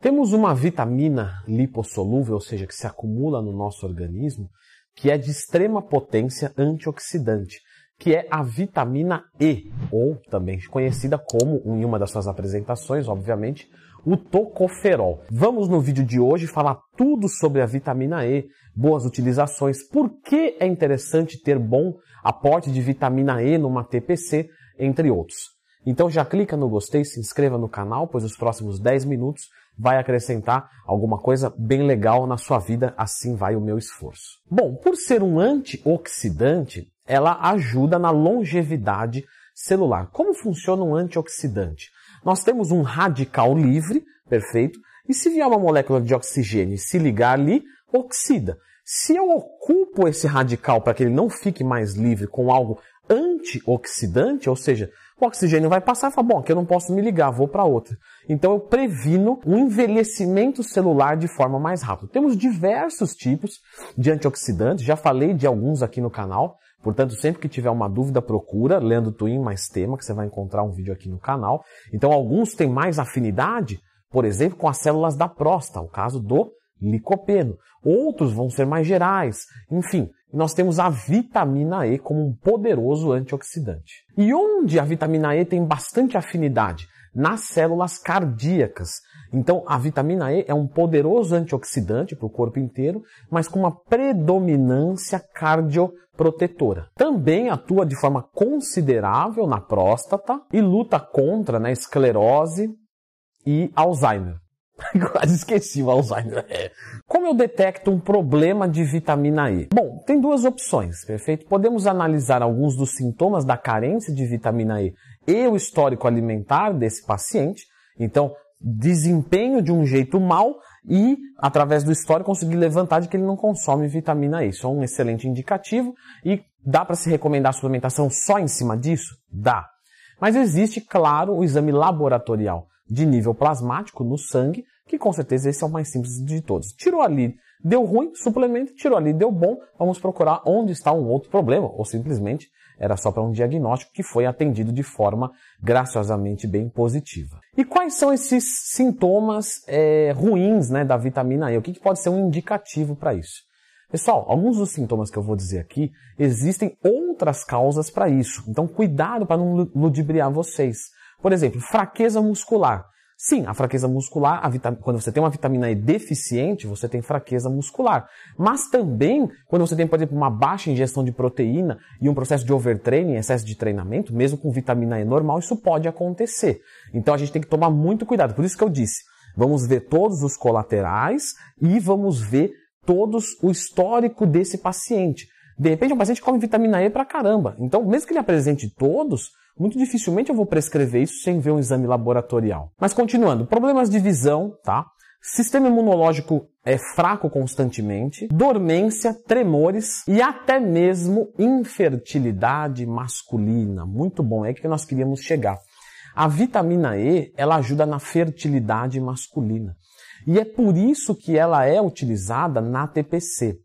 Temos uma vitamina lipossolúvel, ou seja, que se acumula no nosso organismo, que é de extrema potência antioxidante, que é a vitamina E, ou também conhecida como, em uma das suas apresentações, obviamente, o tocoferol. Vamos no vídeo de hoje falar tudo sobre a vitamina E, boas utilizações, por que é interessante ter bom aporte de vitamina E numa TPC, entre outros. Então já clica no gostei, se inscreva no canal, pois os próximos 10 minutos vai acrescentar alguma coisa bem legal na sua vida, assim vai o meu esforço. Bom, por ser um antioxidante, ela ajuda na longevidade celular. Como funciona um antioxidante? Nós temos um radical livre, perfeito, e se vier uma molécula de oxigênio e se ligar ali, oxida. Se eu ocupo esse radical para que ele não fique mais livre com algo antioxidante, ou seja, o oxigênio vai passar e fala, bom, aqui eu não posso me ligar, vou para outra. Então eu previno um envelhecimento celular de forma mais rápida. Temos diversos tipos de antioxidantes, já falei de alguns aqui no canal, portanto sempre que tiver uma dúvida procura, lendo Twin mais tema, que você vai encontrar um vídeo aqui no canal. Então alguns têm mais afinidade, por exemplo, com as células da próstata, o caso do licopeno. Outros vão ser mais gerais, enfim nós temos a vitamina E como um poderoso antioxidante. E onde a vitamina E tem bastante afinidade? Nas células cardíacas. Então, a vitamina E é um poderoso antioxidante para o corpo inteiro, mas com uma predominância cardioprotetora. Também atua de forma considerável na próstata e luta contra a né, esclerose e Alzheimer. Quase esqueci o Alzheimer. É. Como eu detecto um problema de vitamina E? Bom, tem duas opções, perfeito? Podemos analisar alguns dos sintomas da carência de vitamina E e o histórico alimentar desse paciente. Então, desempenho de um jeito mal e, através do histórico, conseguir levantar de que ele não consome vitamina E. Isso é um excelente indicativo e dá para se recomendar a suplementação só em cima disso? Dá. Mas existe, claro, o exame laboratorial de nível plasmático no sangue, que com certeza esse é o mais simples de todos. Tirou ali, deu ruim, suplemento, tirou ali, deu bom, vamos procurar onde está um outro problema, ou simplesmente era só para um diagnóstico que foi atendido de forma graciosamente bem positiva. E quais são esses sintomas é, ruins né, da vitamina E? O que, que pode ser um indicativo para isso? Pessoal, alguns dos sintomas que eu vou dizer aqui, existem outras causas para isso. Então, cuidado para não ludibriar vocês. Por exemplo, fraqueza muscular. Sim, a fraqueza muscular, a quando você tem uma vitamina E deficiente, você tem fraqueza muscular. Mas também, quando você tem, por exemplo, uma baixa ingestão de proteína e um processo de overtraining, excesso de treinamento, mesmo com vitamina E normal, isso pode acontecer. Então a gente tem que tomar muito cuidado. Por isso que eu disse, vamos ver todos os colaterais e vamos ver todos o histórico desse paciente. De repente, um paciente come vitamina E pra caramba. Então, mesmo que ele apresente todos, muito dificilmente eu vou prescrever isso sem ver um exame laboratorial. Mas continuando, problemas de visão, tá? Sistema imunológico é fraco constantemente, dormência, tremores e até mesmo infertilidade masculina. Muito bom, é que nós queríamos chegar. A vitamina E, ela ajuda na fertilidade masculina. E é por isso que ela é utilizada na TPC.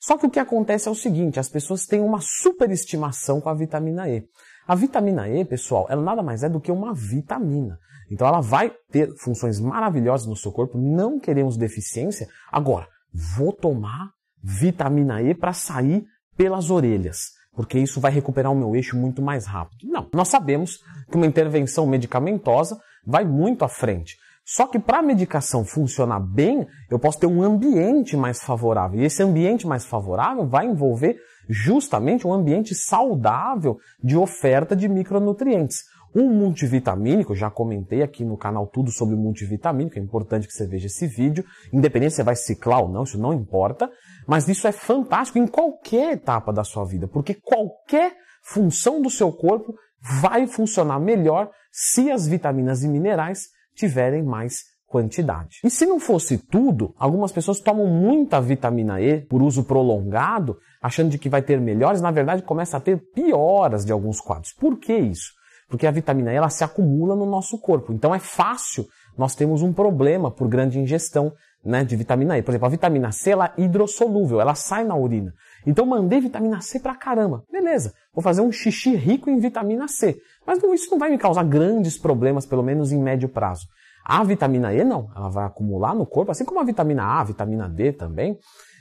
Só que o que acontece é o seguinte, as pessoas têm uma superestimação com a vitamina E. A vitamina E, pessoal, ela nada mais é do que uma vitamina. Então ela vai ter funções maravilhosas no seu corpo, não queremos deficiência. Agora, vou tomar vitamina E para sair pelas orelhas, porque isso vai recuperar o meu eixo muito mais rápido. Não, nós sabemos que uma intervenção medicamentosa vai muito à frente. Só que para a medicação funcionar bem, eu posso ter um ambiente mais favorável. E esse ambiente mais favorável vai envolver justamente um ambiente saudável de oferta de micronutrientes. Um multivitamínico, já comentei aqui no canal tudo sobre multivitamínico, é importante que você veja esse vídeo, independente se você vai ciclar ou não, isso não importa, mas isso é fantástico em qualquer etapa da sua vida, porque qualquer função do seu corpo vai funcionar melhor se as vitaminas e minerais tiverem mais quantidade. E se não fosse tudo, algumas pessoas tomam muita vitamina E por uso prolongado, achando de que vai ter melhores, na verdade começa a ter pioras de alguns quadros. Por que isso? Porque a vitamina E ela se acumula no nosso corpo. Então é fácil nós temos um problema por grande ingestão né, de vitamina E. Por exemplo, a vitamina C ela é hidrossolúvel, ela sai na urina. Então mandei vitamina C pra caramba. Beleza, vou fazer um xixi rico em vitamina C. Mas isso não vai me causar grandes problemas, pelo menos em médio prazo. A vitamina E não, ela vai acumular no corpo, assim como a vitamina A, a vitamina D também,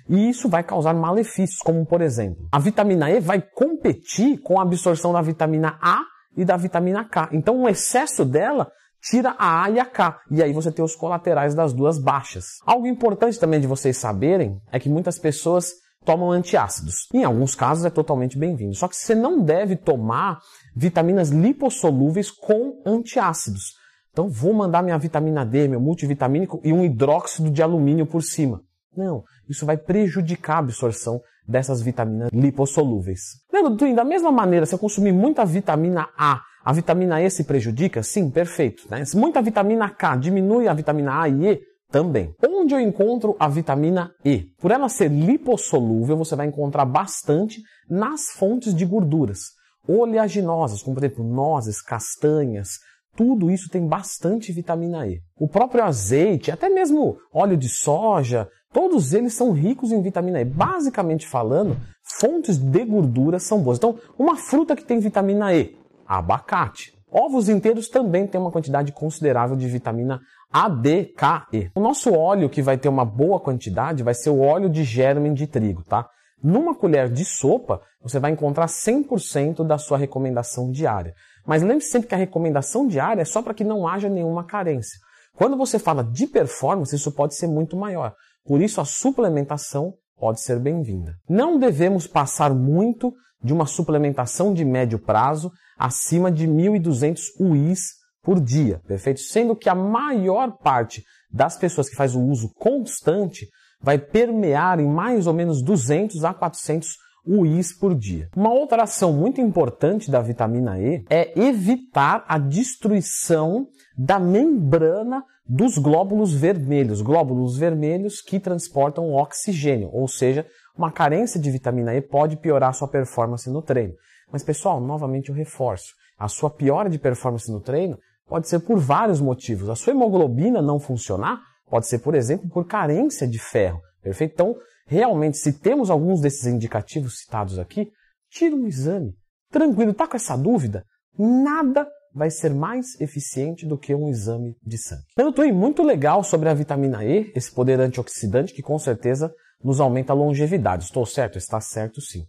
e isso vai causar malefícios, como por exemplo, a vitamina E vai competir com a absorção da vitamina A e da vitamina K. Então, o excesso dela tira a A e a K, e aí você tem os colaterais das duas baixas. Algo importante também de vocês saberem é que muitas pessoas tomam antiácidos. Em alguns casos é totalmente bem-vindo. Só que você não deve tomar vitaminas lipossolúveis com antiácidos. Então vou mandar minha vitamina D, meu multivitamínico e um hidróxido de alumínio por cima. Não, isso vai prejudicar a absorção dessas vitaminas lipossolúveis. Lembra, Twin, da mesma maneira, se eu consumir muita vitamina A, a vitamina E se prejudica? Sim, perfeito. Né? Muita vitamina K diminui a vitamina A e E? Também. Onde eu encontro a vitamina E? Por ela ser lipossolúvel, você vai encontrar bastante nas fontes de gorduras oleaginosas, como por exemplo nozes, castanhas, tudo isso tem bastante vitamina E. O próprio azeite, até mesmo óleo de soja, todos eles são ricos em vitamina E. Basicamente falando, fontes de gordura são boas. Então, uma fruta que tem vitamina E, abacate. Ovos inteiros também têm uma quantidade considerável de vitamina A, D, K, E. O nosso óleo que vai ter uma boa quantidade vai ser o óleo de germe de trigo, tá? Numa colher de sopa, você vai encontrar 100% da sua recomendação diária. Mas lembre-se sempre que a recomendação diária é só para que não haja nenhuma carência. Quando você fala de performance, isso pode ser muito maior. Por isso, a suplementação pode ser bem-vinda. Não devemos passar muito de uma suplementação de médio prazo acima de 1.200 UIs por dia, perfeito? Sendo que a maior parte das pessoas que faz o uso constante vai permear em mais ou menos 200 a 400 UIs por dia. Uma outra ação muito importante da vitamina E é evitar a destruição da membrana dos glóbulos vermelhos, glóbulos vermelhos que transportam oxigênio, ou seja, uma carência de vitamina E pode piorar sua performance no treino. Mas pessoal, novamente eu reforço, a sua piora de performance no treino pode ser por vários motivos. A sua hemoglobina não funcionar Pode ser, por exemplo, por carência de ferro. Perfeito? Então, realmente, se temos alguns desses indicativos citados aqui, tira um exame. Tranquilo, tá com essa dúvida? Nada vai ser mais eficiente do que um exame de sangue. Eu estou muito legal sobre a vitamina E, esse poder antioxidante que com certeza nos aumenta a longevidade. Estou certo? Está certo sim.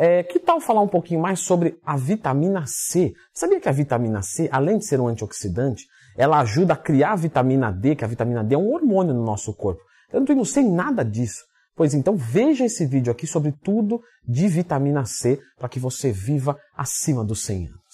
É, que tal falar um pouquinho mais sobre a vitamina C? Sabia que a vitamina C, além de ser um antioxidante, ela ajuda a criar a vitamina D, que a vitamina D é um hormônio no nosso corpo. Eu não sei nada disso. Pois então veja esse vídeo aqui sobre tudo de vitamina C para que você viva acima dos 100 anos.